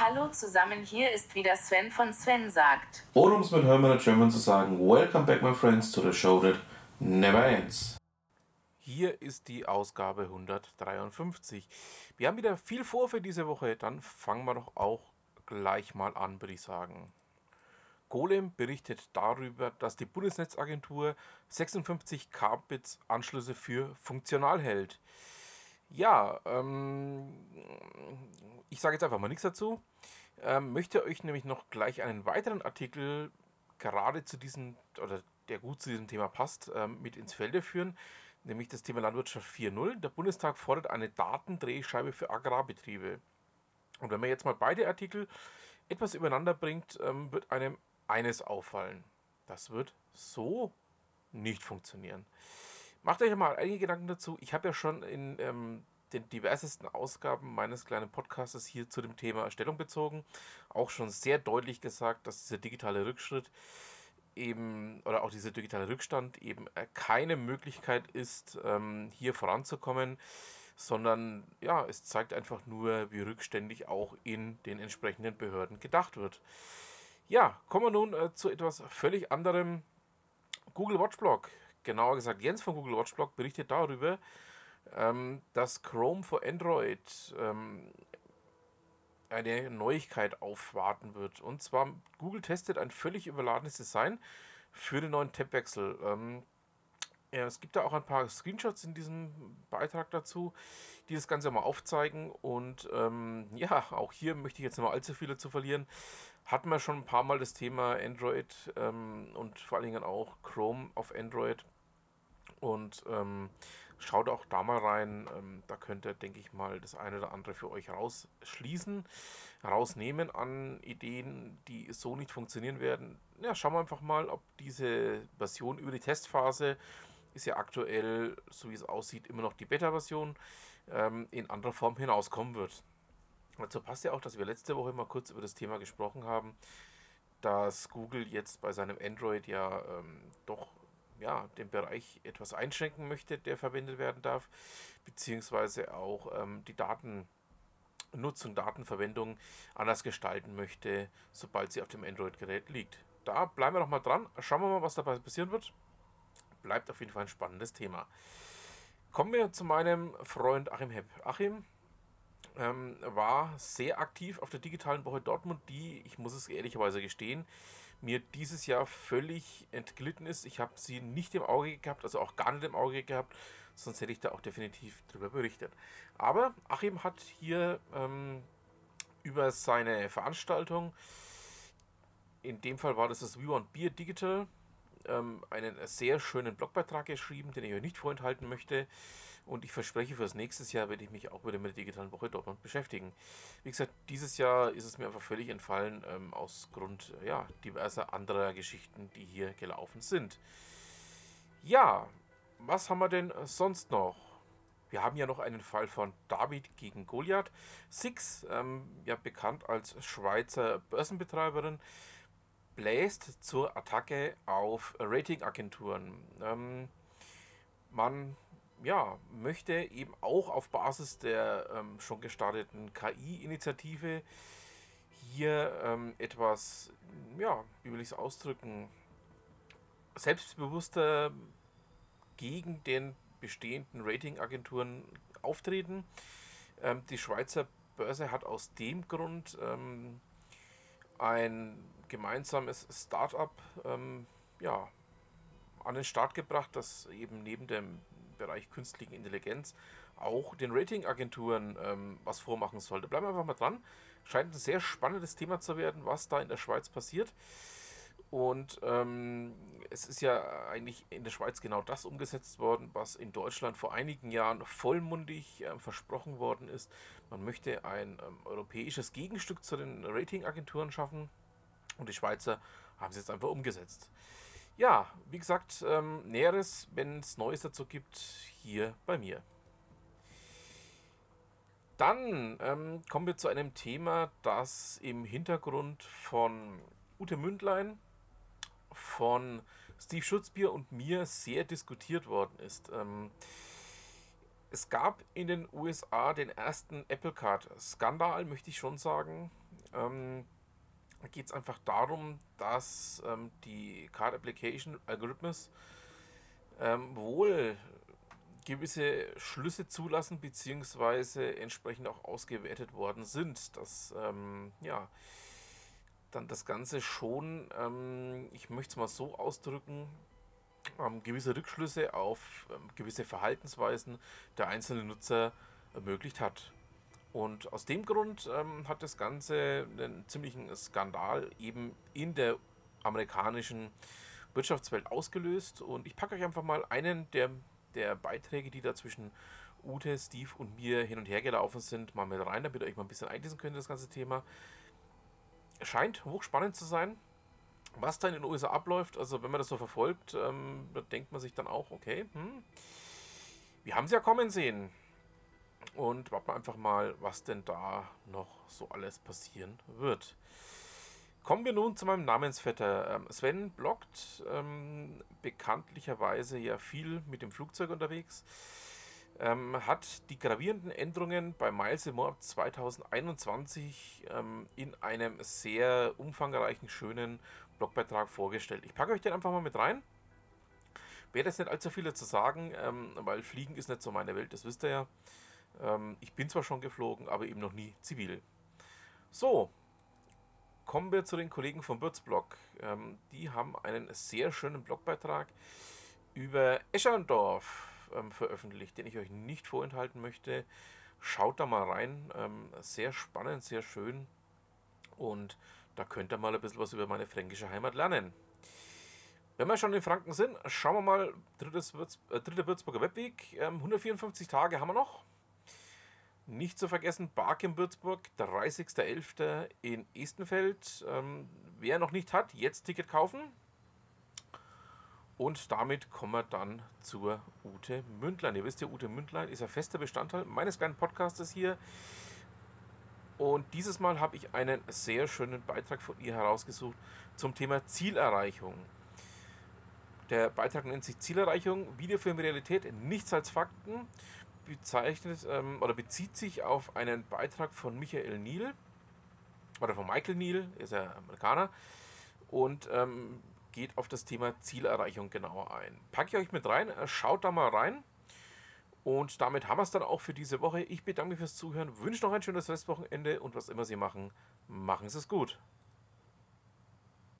Hallo zusammen, hier ist wieder Sven von Sven sagt. Oder um es mit Hermann German zu sagen, Welcome back my friends to the show that never ends. Hier ist die Ausgabe 153. Wir haben wieder viel vor für diese Woche, dann fangen wir doch auch gleich mal an, würde ich sagen. Golem berichtet darüber, dass die Bundesnetzagentur 56 Kbits Anschlüsse für funktional hält. Ja, ähm, ich sage jetzt einfach mal nichts dazu. Ähm, möchte euch nämlich noch gleich einen weiteren Artikel gerade zu diesem, oder der gut zu diesem Thema passt, ähm, mit ins Felde führen, nämlich das Thema Landwirtschaft 4.0. Der Bundestag fordert eine Datendrehscheibe für Agrarbetriebe. Und wenn man jetzt mal beide Artikel etwas übereinander bringt, ähm, wird einem eines auffallen. Das wird so nicht funktionieren. Macht euch mal einige Gedanken dazu. Ich habe ja schon in ähm, den diversesten Ausgaben meines kleinen Podcasts hier zu dem Thema Stellung bezogen. Auch schon sehr deutlich gesagt, dass dieser digitale Rückschritt eben oder auch dieser digitale Rückstand eben äh, keine Möglichkeit ist, ähm, hier voranzukommen, sondern ja, es zeigt einfach nur, wie rückständig auch in den entsprechenden Behörden gedacht wird. Ja, kommen wir nun äh, zu etwas völlig anderem. Google Watchblog, genauer gesagt Jens von Google Watchblog berichtet darüber, ähm, dass Chrome für Android ähm, eine Neuigkeit aufwarten wird. Und zwar, Google testet ein völlig überladenes Design für den neuen Tabwechsel. Ähm, ja, es gibt da auch ein paar Screenshots in diesem Beitrag dazu, die das Ganze mal aufzeigen. Und ähm, ja, auch hier möchte ich jetzt nicht mal allzu viele zu verlieren. Hatten wir schon ein paar Mal das Thema Android ähm, und vor allen Dingen auch Chrome auf Android. Und ähm, Schaut auch da mal rein. Ähm, da könnt ihr, denke ich mal, das eine oder andere für euch rausschließen, rausnehmen an Ideen, die so nicht funktionieren werden. Ja, schauen wir einfach mal, ob diese Version über die Testphase ist ja aktuell, so wie es aussieht, immer noch die Beta-Version ähm, in anderer Form hinauskommen wird. Dazu passt ja auch, dass wir letzte Woche mal kurz über das Thema gesprochen haben, dass Google jetzt bei seinem Android ja ähm, doch ja, den Bereich etwas einschränken möchte, der verwendet werden darf, beziehungsweise auch ähm, die Datennutzung, Datenverwendung anders gestalten möchte, sobald sie auf dem Android-Gerät liegt. Da bleiben wir noch mal dran, schauen wir mal, was dabei passieren wird. Bleibt auf jeden Fall ein spannendes Thema. Kommen wir zu meinem Freund Achim Hepp. Achim ähm, war sehr aktiv auf der digitalen Woche Dortmund, die, ich muss es ehrlicherweise gestehen, mir dieses Jahr völlig entglitten ist. Ich habe sie nicht im Auge gehabt, also auch gar nicht im Auge gehabt, sonst hätte ich da auch definitiv darüber berichtet. Aber Achim hat hier ähm, über seine Veranstaltung, in dem Fall war das das We Want Beer Digital, ähm, einen sehr schönen Blogbeitrag geschrieben, den ich euch nicht vorenthalten möchte. Und ich verspreche, fürs nächste Jahr werde ich mich auch wieder mit der digitalen Woche Dortmund beschäftigen. Wie gesagt, dieses Jahr ist es mir einfach völlig entfallen, ähm, aus Grund ja, diverser anderer Geschichten, die hier gelaufen sind. Ja, was haben wir denn sonst noch? Wir haben ja noch einen Fall von David gegen Goliath. Six, ähm, ja bekannt als Schweizer Börsenbetreiberin, bläst zur Attacke auf Ratingagenturen. Ähm, man ja, möchte eben auch auf Basis der ähm, schon gestarteten KI-Initiative hier ähm, etwas, ja, wie will ich es ausdrücken, selbstbewusster gegen den bestehenden Ratingagenturen auftreten. Ähm, die Schweizer Börse hat aus dem Grund ähm, ein gemeinsames Startup ähm, ja, an den Start gebracht, das eben neben dem Bereich künstliche Intelligenz auch den Ratingagenturen ähm, was vormachen sollte. Bleiben wir einfach mal dran. Scheint ein sehr spannendes Thema zu werden, was da in der Schweiz passiert. Und ähm, es ist ja eigentlich in der Schweiz genau das umgesetzt worden, was in Deutschland vor einigen Jahren vollmundig äh, versprochen worden ist. Man möchte ein ähm, europäisches Gegenstück zu den Ratingagenturen schaffen. Und die Schweizer haben es jetzt einfach umgesetzt. Ja, wie gesagt, ähm, Näheres, wenn es Neues dazu gibt, hier bei mir. Dann ähm, kommen wir zu einem Thema, das im Hintergrund von Ute Mündlein, von Steve Schutzbier und mir sehr diskutiert worden ist. Ähm, es gab in den USA den ersten Apple Card Skandal, möchte ich schon sagen. Ähm, geht es einfach darum, dass ähm, die Card Application Algorithmus ähm, wohl gewisse Schlüsse zulassen, beziehungsweise entsprechend auch ausgewertet worden sind. Dass ähm, ja, dann das Ganze schon, ähm, ich möchte es mal so ausdrücken, ähm, gewisse Rückschlüsse auf ähm, gewisse Verhaltensweisen der einzelnen Nutzer ermöglicht hat. Und aus dem Grund ähm, hat das Ganze einen ziemlichen Skandal eben in der amerikanischen Wirtschaftswelt ausgelöst. Und ich packe euch einfach mal einen der, der Beiträge, die da zwischen Ute, Steve und mir hin und her gelaufen sind, mal mit rein, damit ihr euch mal ein bisschen einlesen könnt, das ganze Thema. Scheint hochspannend zu sein, was da in den USA abläuft. Also, wenn man das so verfolgt, ähm, da denkt man sich dann auch, okay, hm, wir haben es ja kommen sehen. Und warten wir einfach mal, was denn da noch so alles passieren wird. Kommen wir nun zu meinem Namensvetter. Ähm, Sven bloggt ähm, bekanntlicherweise ja viel mit dem Flugzeug unterwegs. Ähm, hat die gravierenden Änderungen bei Miles More 2021 ähm, in einem sehr umfangreichen, schönen Blogbeitrag vorgestellt. Ich packe euch den einfach mal mit rein. Werde jetzt nicht allzu viel dazu sagen, ähm, weil Fliegen ist nicht so meine Welt, das wisst ihr ja. Ähm, ich bin zwar schon geflogen, aber eben noch nie zivil. So, kommen wir zu den Kollegen vom Bürzblog. Ähm, die haben einen sehr schönen Blogbeitrag über Escherdorf ähm, veröffentlicht, den ich euch nicht vorenthalten möchte. Schaut da mal rein. Ähm, sehr spannend, sehr schön. Und da könnt ihr mal ein bisschen was über meine fränkische Heimat lernen. Wenn wir schon in Franken sind, schauen wir mal, drittes Würz, äh, dritter Würzburger Webweg. Ähm, 154 Tage haben wir noch. Nicht zu vergessen, Bark in Würzburg, 30.11. in Estenfeld. Ähm, wer noch nicht hat, jetzt Ticket kaufen. Und damit kommen wir dann zur Ute Mündlein. Ihr wisst ja, Ute Mündlein ist ein fester Bestandteil meines kleinen Podcastes hier. Und dieses Mal habe ich einen sehr schönen Beitrag von ihr herausgesucht zum Thema Zielerreichung. Der Beitrag nennt sich Zielerreichung, Videofilm Realität, nichts als Fakten bezeichnet ähm, oder bezieht sich auf einen Beitrag von Michael Neal oder von Michael Neal, ist er Amerikaner, und ähm, geht auf das Thema Zielerreichung genauer ein. Packe ich euch mit rein, äh, schaut da mal rein. Und damit haben wir es dann auch für diese Woche. Ich bedanke mich fürs Zuhören, wünsche noch ein schönes Restwochenende und was immer Sie machen, machen Sie es gut.